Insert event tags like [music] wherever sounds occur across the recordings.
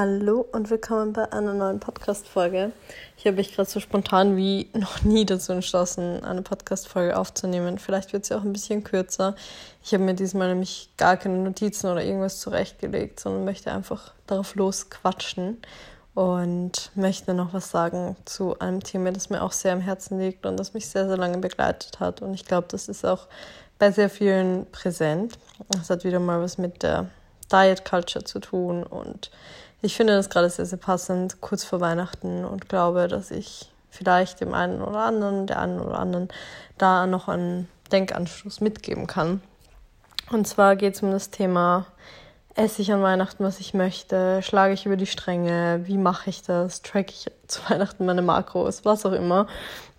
Hallo und willkommen bei einer neuen Podcast-Folge. Ich habe mich gerade so spontan wie noch nie dazu entschlossen, eine Podcast-Folge aufzunehmen. Vielleicht wird sie auch ein bisschen kürzer. Ich habe mir diesmal nämlich gar keine Notizen oder irgendwas zurechtgelegt, sondern möchte einfach darauf losquatschen und möchte noch was sagen zu einem Thema, das mir auch sehr am Herzen liegt und das mich sehr, sehr lange begleitet hat. Und ich glaube, das ist auch bei sehr vielen präsent. Das hat wieder mal was mit der Diet Culture zu tun und ich finde das gerade sehr, sehr passend, kurz vor Weihnachten und glaube, dass ich vielleicht dem einen oder anderen, der einen oder anderen da noch einen Denkanstoß mitgeben kann. Und zwar geht es um das Thema esse ich an Weihnachten, was ich möchte, schlage ich über die Stränge, wie mache ich das, track ich [laughs] zu Weihnachten meine Makros, was auch immer,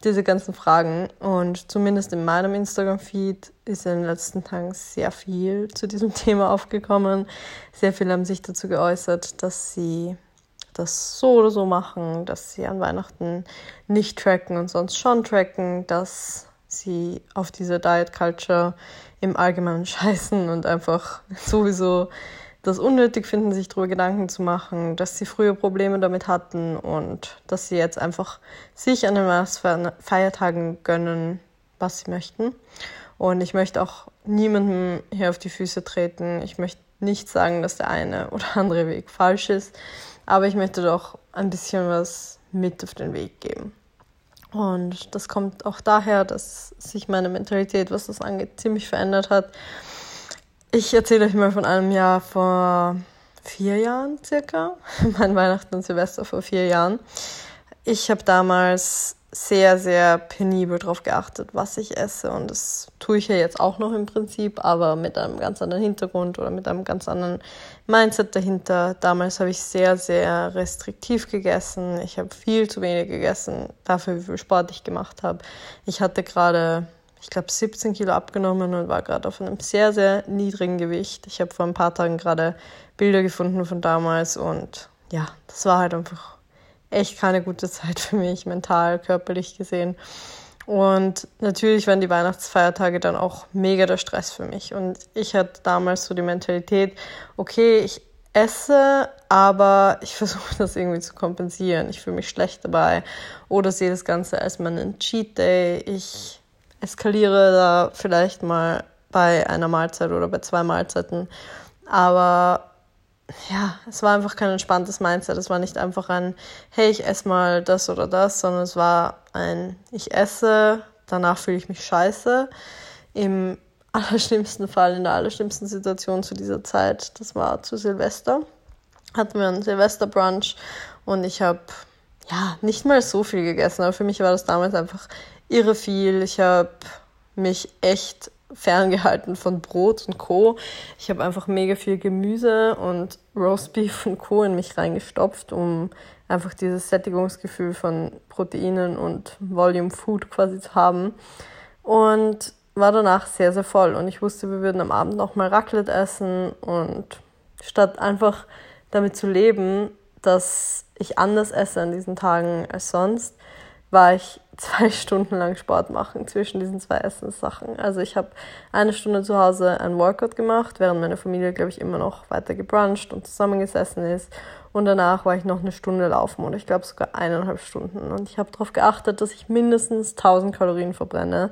diese ganzen Fragen. Und zumindest in meinem Instagram-Feed ist in den letzten Tagen sehr viel zu diesem [laughs] Thema aufgekommen. Sehr viele haben sich dazu geäußert, dass sie das so oder so machen, dass sie an Weihnachten nicht tracken und sonst schon tracken, dass sie auf diese Diet Culture im Allgemeinen [laughs] scheißen und einfach sowieso das unnötig finden, sich darüber Gedanken zu machen, dass sie früher Probleme damit hatten und dass sie jetzt einfach sich an den Feiertagen gönnen, was sie möchten. Und ich möchte auch niemandem hier auf die Füße treten. Ich möchte nicht sagen, dass der eine [laughs] oder andere Weg falsch ist, aber ich möchte doch ein bisschen was mit auf den Weg geben. Und das kommt auch daher, dass sich meine Mentalität, was das angeht, ziemlich verändert hat. Ich erzähle euch mal von einem Jahr vor vier Jahren circa. [laughs] Mein Weihnachten und Silvester vor vier Jahren. Ich habe damals sehr, sehr penibel darauf geachtet, was ich esse. Und das tue ich ja jetzt auch noch im Prinzip, aber mit einem ganz anderen Hintergrund oder mit einem ganz anderen Mindset dahinter. Damals habe ich sehr, sehr restriktiv gegessen. Ich habe viel zu wenig gegessen, dafür, wie viel Sport ich gemacht habe. Ich hatte gerade ich glaube, 17 Kilo abgenommen und war gerade auf einem sehr, sehr niedrigen Gewicht. Ich habe vor ein paar Tagen gerade Bilder gefunden von damals und ja, das war halt einfach echt keine gute Zeit für mich, mental, körperlich gesehen. Und natürlich waren die Weihnachtsfeiertage dann auch mega der Stress für mich. Und ich hatte damals so die Mentalität, okay, ich esse, aber ich [laughs] versuche das irgendwie zu kompensieren. Ich fühle mich schlecht dabei oder sehe das Ganze als meinen Cheat Day. Ich eskaliere da vielleicht mal bei einer Mahlzeit oder bei zwei Mahlzeiten. Aber ja, es war einfach kein entspanntes Mindset. Es war nicht einfach ein, hey, ich esse mal das oder das, sondern es war ein, ich esse, danach fühle ich mich scheiße. Im [laughs] allerschlimmsten Fall, in der allerschlimmsten Situation zu dieser Zeit, das war zu Silvester, hatten wir einen Silvesterbrunch und ich habe ja nicht mal so viel gegessen, aber für mich war das damals einfach irre viel. Ich habe mich echt ferngehalten von Brot und Co. Ich habe einfach mega viel Gemüse und Roastbeef und Co. in mich reingestopft, um einfach dieses Sättigungsgefühl von Proteinen und Volume Food quasi zu haben. Und war danach sehr, sehr voll. Und ich wusste, wir würden am Abend nochmal Raclette essen. Und statt einfach damit zu leben, dass ich anders esse an diesen Tagen als sonst, war ich zwei [laughs] Stunden lang Sport machen zwischen diesen zwei Essenssachen. Also ich habe eine Stunde zu Hause ein Workout gemacht, während meine Familie, glaube ich, immer noch weiter gebruncht und zusammengesessen ist. Und danach war ich noch eine Stunde laufen und ich glaube sogar eineinhalb Stunden. Und ich habe darauf geachtet, dass ich mindestens 1000 Kalorien verbrenne,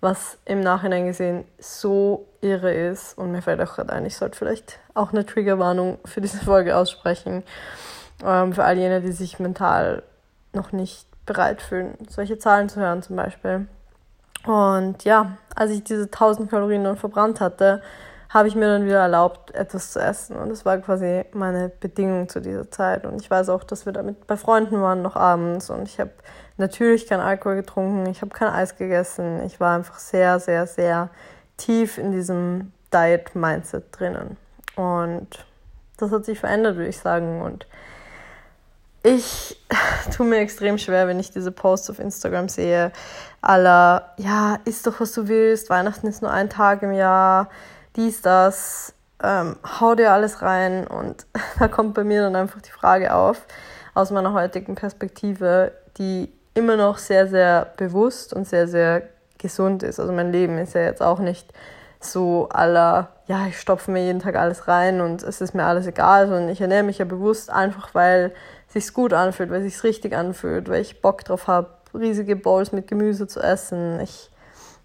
was im Nachhinein gesehen so irre ist. Und mir fällt auch gerade ein, ich sollte vielleicht auch eine Triggerwarnung für diese Folge aussprechen. Ähm, für all jene, die sich mental noch nicht bereit fühlen, solche Zahlen zu hören zum Beispiel. Und ja, als ich diese 1000 Kalorien dann verbrannt hatte, habe ich mir dann wieder erlaubt, etwas zu essen. Und das war quasi meine Bedingung zu dieser Zeit. Und ich weiß auch, dass wir damit bei Freunden waren, noch abends. Und ich habe natürlich keinen Alkohol getrunken, ich habe kein Eis gegessen. Ich war einfach sehr, sehr, sehr tief in diesem Diet-Mindset drinnen. Und das hat sich verändert, würde ich sagen. Und ich [laughs] tue mir extrem schwer, wenn ich diese Posts auf Instagram sehe. Aller, ja, isst doch, was du willst. Weihnachten ist nur ein Tag im Jahr. Dies, das. Ähm, hau dir alles rein. Und [laughs] da kommt bei mir dann einfach die Frage auf, aus meiner heutigen Perspektive, die immer noch sehr, sehr bewusst und sehr, sehr gesund ist. Also mein Leben ist ja jetzt auch nicht so aller, ja, ich stopfe mir jeden Tag alles rein und es ist mir alles egal, sondern ich ernähre mich ja bewusst einfach, weil sich gut anfühlt, weil sich richtig anfühlt, weil ich Bock drauf habe, riesige Bowls mit Gemüse zu essen. Ich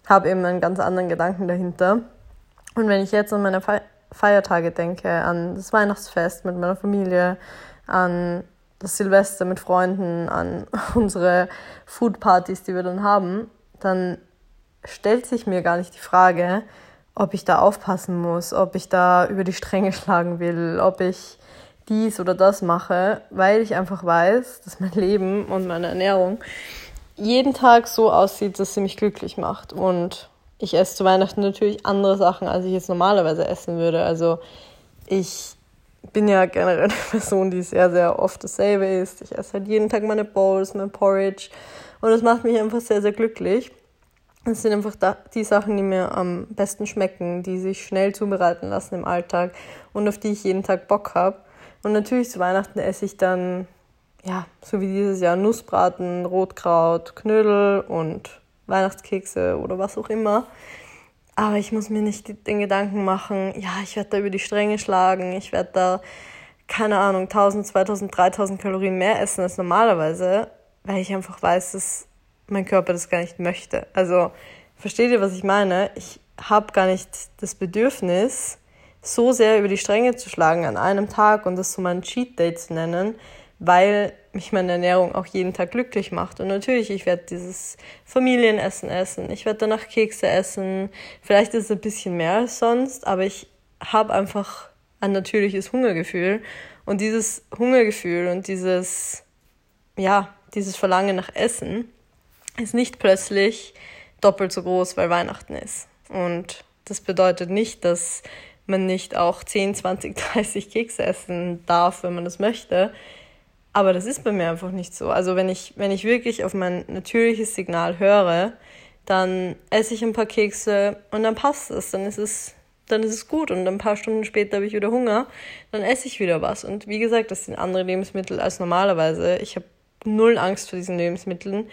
habe eben einen ganz anderen Gedanken dahinter. Und wenn ich jetzt an meine Feiertage denke, an das Weihnachtsfest mit meiner Familie, an das Silvester mit Freunden, an [laughs] unsere Foodpartys, die wir dann haben, dann stellt sich mir gar nicht die Frage, ob ich da aufpassen muss, ob ich da über die Stränge schlagen will, ob ich dies oder das mache, weil ich einfach weiß, dass mein Leben und meine Ernährung jeden Tag so aussieht, dass sie mich glücklich macht. Und ich esse zu Weihnachten natürlich andere Sachen, als ich jetzt normalerweise essen würde. Also ich bin ja generell eine [laughs] Person, die sehr, sehr oft dasselbe isst. Ich esse halt jeden Tag meine Bowls, mein Porridge. Und das macht mich einfach sehr, sehr glücklich. Das sind einfach die Sachen, die mir am besten schmecken, die sich schnell zubereiten lassen im Alltag und auf die ich jeden Tag Bock habe. Und natürlich zu Weihnachten esse ich dann, ja, so wie dieses Jahr Nussbraten, Rotkraut, Knödel und Weihnachtskekse oder was auch immer. Aber ich muss mir nicht den Gedanken machen, ja, ich werde da über die Stränge schlagen, ich werde da, keine Ahnung, 1000, 2000, 3000 Kalorien mehr essen als normalerweise, weil ich einfach weiß, dass mein Körper das gar nicht möchte. Also versteht ihr, was ich meine? Ich habe gar nicht das Bedürfnis, so sehr über die Stränge zu schlagen an einem Tag und das so mein Cheat Day zu nennen, weil mich meine Ernährung auch jeden Tag glücklich macht. Und natürlich, ich werde dieses Familienessen essen, ich werde danach Kekse essen, vielleicht ist es ein bisschen mehr als sonst, aber ich habe einfach ein natürliches Hungergefühl. Und dieses Hungergefühl und dieses, ja, dieses Verlangen nach Essen ist nicht plötzlich doppelt so groß, weil Weihnachten ist. Und das bedeutet nicht, dass man nicht auch 10, 20, 30 Kekse essen darf, wenn man das möchte. Aber das ist bei mir einfach nicht so. Also wenn ich, wenn ich wirklich auf mein natürliches Signal höre, dann esse ich ein paar Kekse und dann passt es. Dann ist es, dann ist es gut. Und ein paar Stunden später habe ich wieder Hunger, dann esse ich wieder was. Und wie gesagt, das sind andere Lebensmittel als normalerweise. Ich habe null Angst vor diesen Lebensmitteln.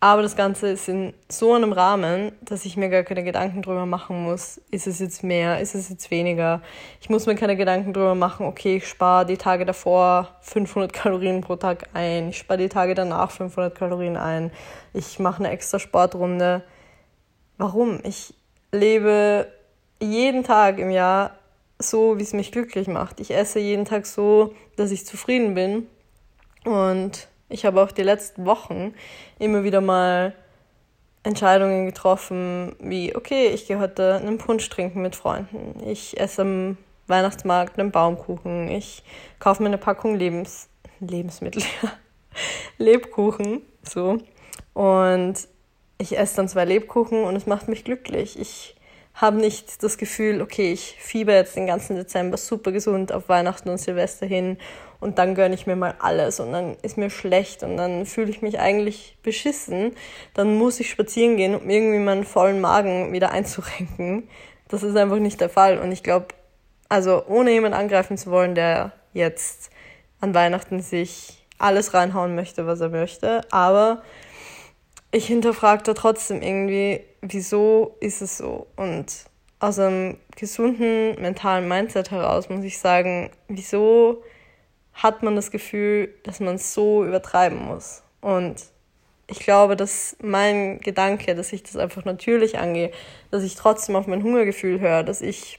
Aber das Ganze ist in so einem Rahmen, dass ich mir gar keine Gedanken drüber machen muss, ist es jetzt mehr, ist es jetzt weniger. Ich muss mir keine Gedanken drüber machen, okay, ich spare die Tage davor 500 Kalorien pro Tag ein, ich spare die Tage danach 500 Kalorien ein, ich mache eine extra Sportrunde. Warum? Ich lebe jeden Tag im Jahr so, wie es mich glücklich macht. Ich esse jeden Tag so, dass ich zufrieden bin. Und ich habe auch die letzten Wochen immer wieder mal Entscheidungen getroffen, wie, okay, ich gehe heute einen Punsch trinken mit Freunden. Ich esse am Weihnachtsmarkt einen Baumkuchen. Ich kaufe mir eine Packung Lebens Lebensmittel, [laughs] Lebkuchen, so. Und ich esse dann zwei Lebkuchen und es macht mich glücklich. Ich habe nicht das Gefühl, okay, ich fieber jetzt den ganzen Dezember super gesund auf Weihnachten und Silvester hin und dann gönne ich mir mal alles und dann ist mir schlecht und dann fühle ich mich eigentlich beschissen. Dann muss ich spazieren gehen, um irgendwie meinen vollen Magen wieder [laughs] einzurenken. Das ist einfach nicht der Fall und ich glaube, also ohne jemand angreifen zu wollen, der jetzt an Weihnachten sich alles reinhauen möchte, was er möchte, aber ich hinterfrage da trotzdem irgendwie, wieso ist es so? Und aus einem gesunden mentalen Mindset heraus muss ich sagen, wieso hat man das Gefühl, dass man so übertreiben muss? Und ich glaube, dass mein Gedanke, dass ich das einfach natürlich angehe, dass ich trotzdem auf mein Hungergefühl höre, dass ich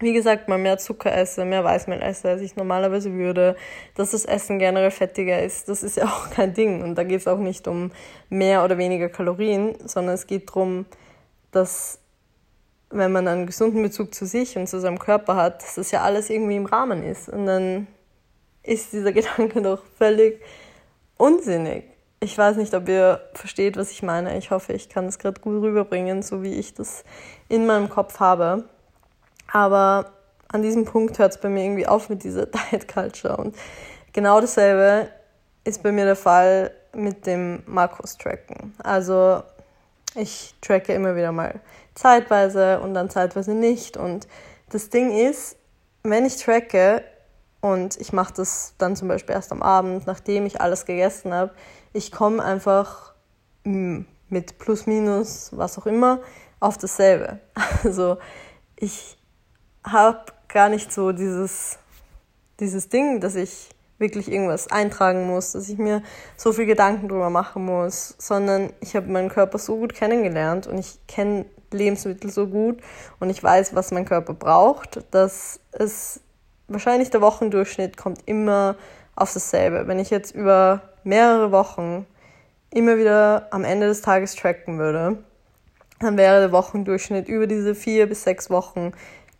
wie gesagt, mal mehr Zucker esse, mehr Weißmehl esse, als ich normalerweise würde, dass das Essen generell fettiger ist, das ist ja [laughs] auch kein Ding. Und da geht es auch nicht um mehr oder weniger Kalorien, sondern es geht darum, dass wenn man einen gesunden Bezug zu sich und zu seinem Körper hat, dass das ja alles irgendwie im Rahmen ist. Und dann ist dieser [laughs] Gedanke doch völlig unsinnig. Ich weiß nicht, ob ihr versteht, was ich meine. Ich hoffe, ich kann es gerade gut rüberbringen, so wie ich das in meinem Kopf habe. Aber an diesem Punkt hört es bei mir irgendwie auf mit dieser [laughs] Diet Culture. Und genau dasselbe ist bei mir der Fall mit dem Makros-Tracken. Also ich tracke immer wieder mal zeitweise und dann zeitweise nicht. Und das Ding ist, wenn ich tracke und ich mache das dann zum Beispiel erst am Abend, nachdem ich alles gegessen habe, ich komme einfach hm, mit plus minus, was auch immer, auf dasselbe. [laughs] Also ich habe gar nicht so dieses, dieses Ding, dass ich wirklich irgendwas eintragen muss, dass ich mir so viel Gedanken drüber machen muss, sondern ich habe meinen Körper so gut kennengelernt und ich kenne Lebensmittel so gut und ich weiß, was mein Körper braucht, dass es wahrscheinlich der Wochendurchschnitt kommt immer auf dasselbe. Wenn ich jetzt über mehrere Wochen immer wieder am Ende des Tages tracken würde, dann wäre der Wochendurchschnitt über diese vier bis sechs Wochen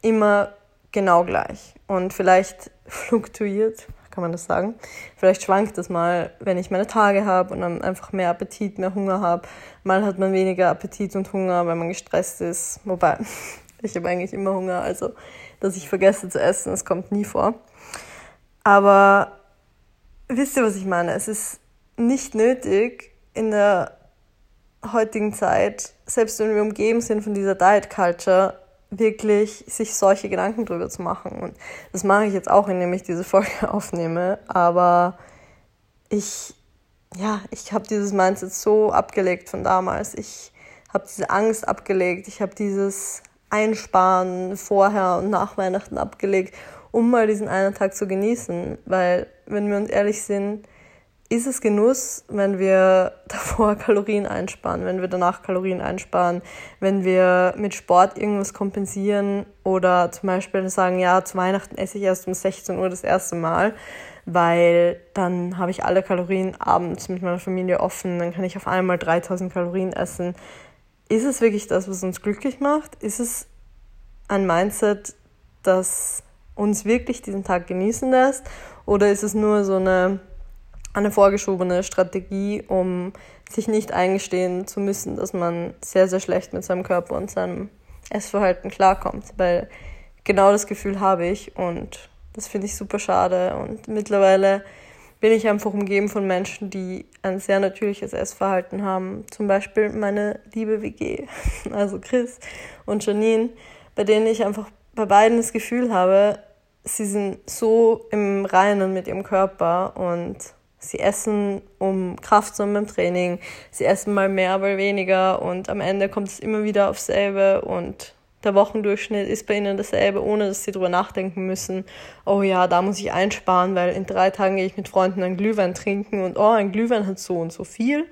immer genau gleich. Und vielleicht [laughs] fluktuiert, kann man das sagen. Vielleicht schwankt es mal, wenn ich meine Tage habe und dann einfach mehr Appetit, mehr Hunger habe. Mal hat man weniger Appetit und Hunger, weil man gestresst ist. Wobei, [laughs] ich habe eigentlich immer Hunger, also dass ich vergesse zu essen, das kommt nie vor. Aber wisst ihr, was ich meine? Es ist nicht nötig, in der heutigen Zeit, selbst wenn wir umgeben sind von dieser Diet Culture, wirklich sich solche Gedanken drüber zu machen. Und das mache ich jetzt auch, indem ich diese Folge [laughs] aufnehme. Aber ich, ja, ich habe dieses Mindset so abgelegt von damals. Ich habe diese Angst abgelegt. Ich habe dieses Einsparen vorher und nach Weihnachten abgelegt, um mal diesen einen Tag zu genießen. Weil, wenn wir uns ehrlich sind, ist es Genuss, wenn wir [laughs] davor Kalorien einsparen, wenn wir danach Kalorien einsparen, wenn wir mit Sport irgendwas kompensieren oder zum Beispiel sagen, ja, zu Weihnachten esse ich erst um 16 Uhr das erste Mal, weil dann habe ich alle Kalorien abends mit meiner Familie offen, dann kann ich auf einmal 3000 Kalorien essen. Ist es wirklich das, was uns glücklich macht? Ist es ein Mindset, das uns wirklich diesen Tag genießen lässt? Oder ist es nur so eine eine vorgeschobene Strategie, um sich nicht eingestehen zu müssen, dass man sehr, sehr schlecht mit seinem Körper und seinem Essverhalten klarkommt. Weil genau das Gefühl habe ich und das finde ich super schade. Und mittlerweile bin ich einfach umgeben von Menschen, die ein sehr natürliches Essverhalten haben. Zum Beispiel meine liebe WG, [laughs] also Chris und Janine, bei denen ich einfach bei beiden das Gefühl habe, sie sind so im Reinen mit ihrem Körper und Sie essen, um Kraft zu haben beim Training. Sie essen mal mehr, mal weniger. Und am Ende kommt es immer wieder aufs selbe. Und der Wochendurchschnitt ist bei ihnen dasselbe, ohne dass sie darüber nachdenken müssen. Oh ja, da muss ich einsparen, weil in drei Tagen gehe ich mit Freunden einen Glühwein trinken. Und oh, ein Glühwein hat so und so viel.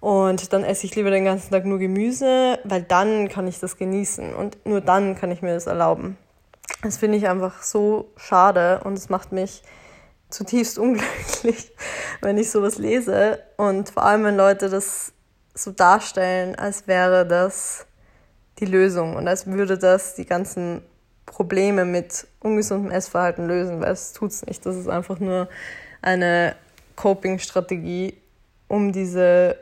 Und dann esse ich lieber den ganzen Tag nur Gemüse, weil dann kann ich das genießen. Und nur dann kann ich mir das erlauben. Das finde ich einfach so schade und es macht mich zutiefst [laughs] unglücklich, wenn ich sowas lese. Und vor allem, wenn Leute das so darstellen, als wäre das die Lösung und als würde das die ganzen Probleme mit ungesundem Essverhalten lösen, weil es tut es nicht. Das ist einfach nur eine Coping-Strategie, um diese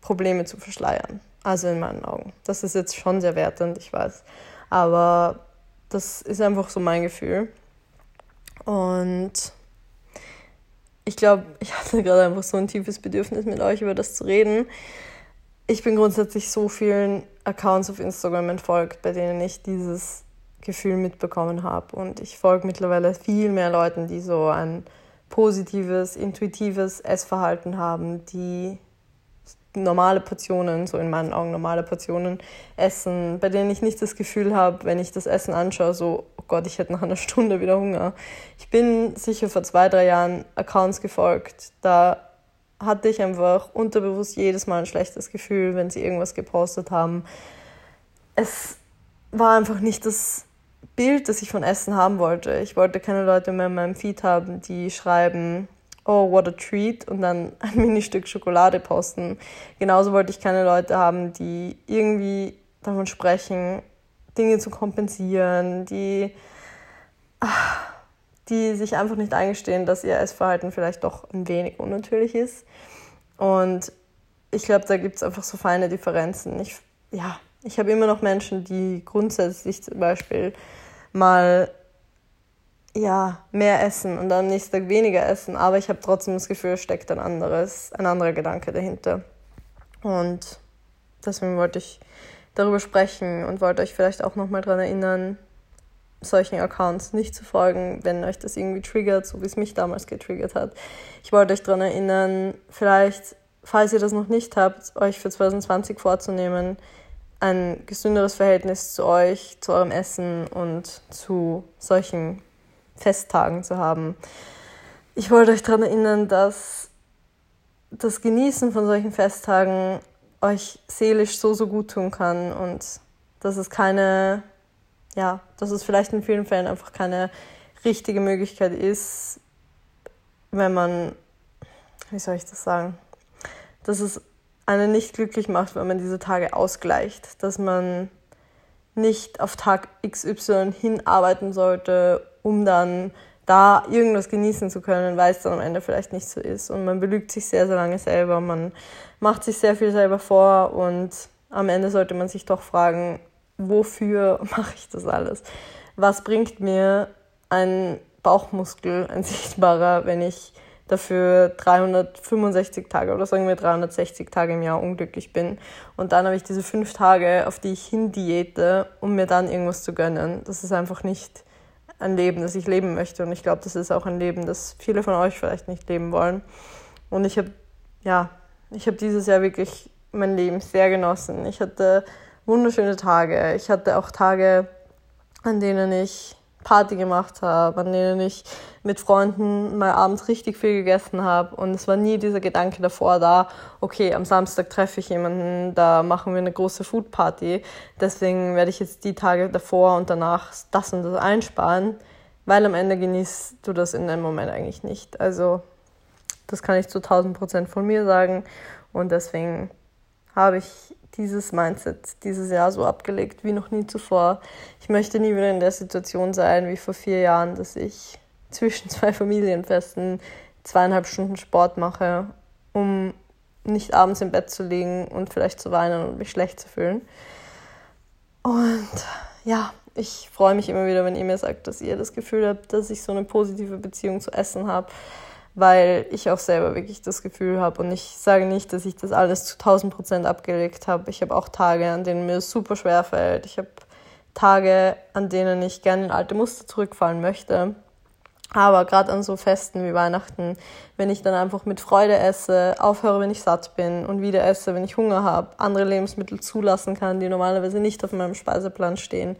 Probleme zu verschleiern. Also in meinen Augen. Das ist jetzt schon sehr wertend, ich weiß. Aber das ist einfach so mein Gefühl. Und ich glaube, [laughs] ich hatte gerade einfach so ein tiefes Bedürfnis, mit euch über das zu reden. Ich bin grundsätzlich so vielen Accounts auf Instagram entfolgt, bei denen ich dieses Gefühl mitbekommen habe. Und ich folge mittlerweile viel mehr Leuten, die so ein positives, intuitives Essverhalten haben, die normale Portionen, so in meinen Augen normale Portionen essen, bei denen ich nicht das Gefühl habe, wenn ich das Essen anschaue, so, oh Gott, ich hätte nach einer [laughs] Stunde wieder Hunger. Ich bin sicher vor zwei, drei Jahren Accounts gefolgt, da hatte ich einfach unterbewusst jedes Mal ein schlechtes Gefühl, wenn sie irgendwas gepostet haben. Es war einfach nicht das Bild, das ich von Essen haben wollte. Ich wollte keine Leute mehr in meinem Feed haben, die schreiben, oh, what a treat und dann [laughs] ein Ministück Schokolade posten. Genauso wollte ich keine Leute haben, die irgendwie davon sprechen, Dinge zu kompensieren, die, die sich einfach nicht eingestehen, dass ihr Essverhalten vielleicht doch ein wenig unnatürlich ist. Und ich glaube, da gibt es einfach so feine Differenzen. Ich, ja, ich habe immer noch Menschen, die grundsätzlich zum Beispiel mal ja, mehr essen und am nächsten Tag weniger essen, aber ich habe trotzdem das Gefühl, es steckt ein anderes, ein anderer Gedanke dahinter. Und deswegen wollte ich darüber sprechen und wollte euch vielleicht auch nochmal daran erinnern, solchen Accounts nicht zu folgen, wenn euch das irgendwie triggert, so wie es mich damals getriggert hat. Ich wollte euch daran erinnern, vielleicht, falls ihr das noch nicht habt, euch für 2020 vorzunehmen, ein gesünderes Verhältnis zu euch, zu eurem Essen und zu solchen Festtagen zu haben. Ich wollte euch daran erinnern, dass das Genießen von solchen Festtagen euch seelisch so, so gut tun kann und dass es keine, ja, dass es vielleicht in vielen Fällen einfach keine richtige Möglichkeit ist, wenn man, wie soll ich das sagen, dass es einen nicht glücklich macht, wenn man diese Tage ausgleicht, dass man nicht auf Tag XY hinarbeiten sollte, um dann da irgendwas genießen zu können, weil es dann am Ende vielleicht nicht so ist. Und man belügt sich sehr, sehr lange selber, man macht sich sehr viel selber vor und am Ende sollte man sich doch fragen, wofür [laughs] mache ich das alles? Was bringt mir ein Bauchmuskel, ein sichtbarer, wenn ich dafür 365 Tage oder sagen wir 360 Tage im Jahr unglücklich bin. Und dann habe ich diese fünf Tage, auf die ich hin diete, um mir dann irgendwas zu gönnen. Das ist einfach nicht ein Leben, das ich leben möchte. Und ich glaube, das ist auch ein Leben, das viele von euch vielleicht nicht leben wollen. Und ich habe, ja, ich habe dieses Jahr wirklich mein Leben sehr genossen. Ich hatte wunderschöne Tage. Ich hatte auch Tage, an denen ich Party gemacht habe, an denen ich mit Freunden mal abends richtig viel gegessen habe. Und es war nie dieser Gedanke davor da, okay, am Samstag treffe ich jemanden, da machen wir eine große Foodparty. Deswegen werde ich jetzt die Tage davor und danach das und das einsparen, weil am Ende genießt du das in dem Moment eigentlich nicht. Also das kann ich zu 1000 Prozent von mir sagen. Und deswegen habe ich dieses Mindset dieses Jahr so abgelegt wie noch nie zuvor. Ich möchte nie wieder in der Situation sein wie vor vier Jahren, dass ich zwischen zwei Familienfesten zweieinhalb Stunden Sport mache, um nicht abends im Bett zu liegen und vielleicht zu weinen und mich schlecht zu fühlen. Und ja, ich freue mich immer wieder, wenn ihr mir sagt, dass ihr das Gefühl habt, dass ich so eine positive Beziehung zu Essen habe weil ich auch selber wirklich das Gefühl habe und ich sage nicht, dass ich das alles zu 1000 Prozent abgelegt habe. Ich habe auch Tage, an denen mir es super schwer fällt. Ich habe Tage, an denen ich gerne in alte Muster zurückfallen möchte. Aber gerade an so Festen wie Weihnachten, wenn ich dann einfach mit Freude esse, aufhöre, wenn ich satt bin und wieder esse, wenn ich Hunger habe, andere Lebensmittel zulassen kann, die normalerweise nicht auf meinem Speiseplan stehen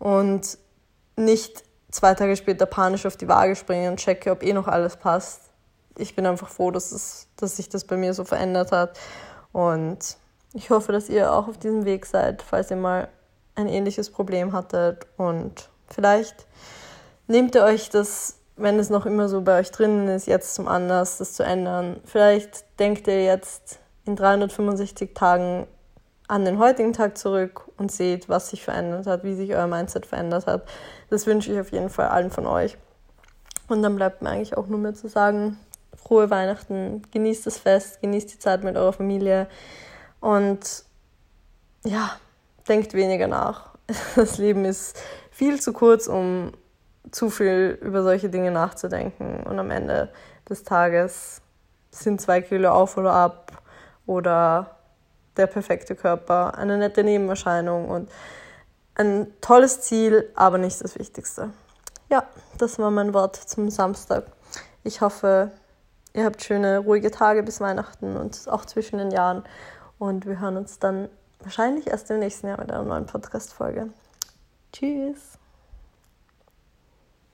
und nicht zwei Tage später panisch auf die Waage springe und checke, ob eh noch alles passt, ich bin einfach froh, dass, es, dass sich das bei mir so verändert hat. Und ich hoffe, dass ihr auch auf diesem Weg seid, falls ihr mal ein ähnliches Problem hattet. Und vielleicht nehmt ihr euch das, wenn es noch immer so bei euch drinnen ist, jetzt zum Anlass, das zu ändern. Vielleicht denkt ihr jetzt in 365 Tagen an den heutigen Tag zurück und seht, was sich verändert hat, wie sich euer Mindset verändert hat. Das wünsche ich auf jeden Fall allen von euch. Und dann bleibt mir eigentlich auch nur mehr zu sagen, frohe Weihnachten, genießt das Fest, genießt die Zeit mit eurer Familie und ja, denkt weniger nach. [laughs] Das Leben ist viel zu kurz, um zu viel über solche Dinge nachzudenken und am Ende des Tages sind zwei Kilo auf oder ab oder der perfekte Körper eine nette Nebenerscheinung und ein tolles Ziel, aber nicht das Wichtigste. Ja, das war mein Wort zum Samstag. Ich hoffe, Ihr habt schöne, ruhige Tage bis Weihnachten und auch zwischen den Jahren. Und wir hören uns dann wahrscheinlich erst im nächsten Jahr mit einer neuen Podcast-Folge. Tschüss!